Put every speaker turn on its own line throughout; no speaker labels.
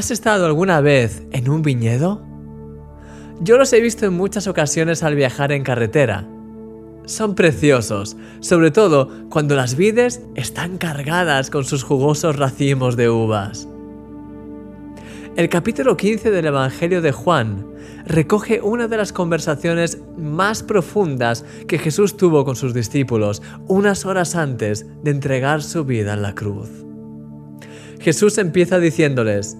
¿Has estado alguna vez en un viñedo? Yo los he visto en muchas ocasiones al viajar en carretera. Son preciosos, sobre todo cuando las vides están cargadas con sus jugosos racimos de uvas. El capítulo 15 del Evangelio de Juan recoge una de las conversaciones más profundas que Jesús tuvo con sus discípulos unas horas antes de entregar su vida en la cruz. Jesús empieza diciéndoles,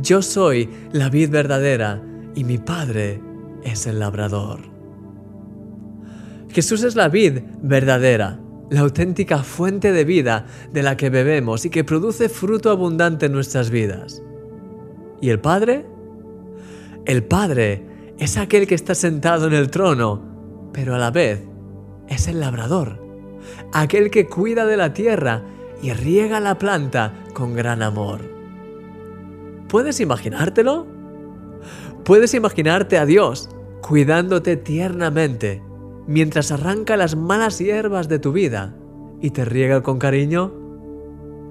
Yo soy la vid verdadera y mi Padre es el labrador. Jesús es la vid verdadera, la auténtica fuente de vida de la que bebemos y que produce fruto abundante en nuestras vidas. ¿Y el Padre? El Padre es aquel que está sentado en el trono, pero a la vez es el labrador, aquel que cuida de la tierra y riega la planta con gran amor. ¿Puedes imaginártelo? Puedes imaginarte a Dios cuidándote tiernamente mientras arranca las malas hierbas de tu vida y te riega con cariño.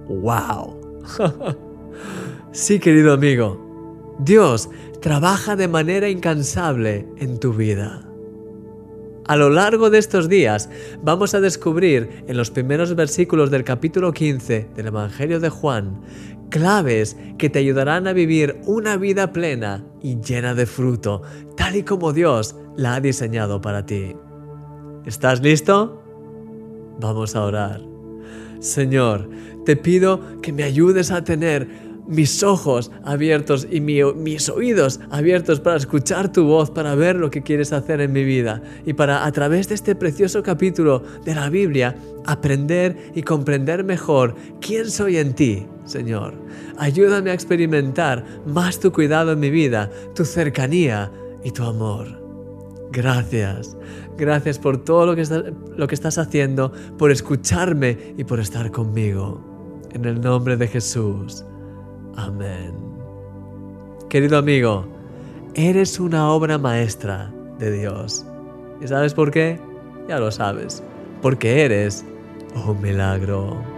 ¡Wow! sí, querido amigo, Dios trabaja de manera incansable en tu vida. A lo largo de estos días vamos a descubrir en los primeros versículos del capítulo 15 del Evangelio de Juan claves que te ayudarán a vivir una vida plena y llena de fruto, tal y como Dios la ha diseñado para ti. ¿Estás listo? Vamos a orar. Señor, te pido que me ayudes a tener mis ojos abiertos y mis oídos abiertos para escuchar tu voz, para ver lo que quieres hacer en mi vida y para a través de este precioso capítulo de la Biblia aprender y comprender mejor quién soy en ti, Señor. Ayúdame a experimentar más tu cuidado en mi vida, tu cercanía y tu amor. Gracias, gracias por todo lo que, estás haciendo, por escucharme y por estar conmigo. En el nombre de Jesús. Amén. Querido amigo, eres una obra maestra de Dios. ¿Y sabes por qué? Ya lo sabes. Porque eres un milagro.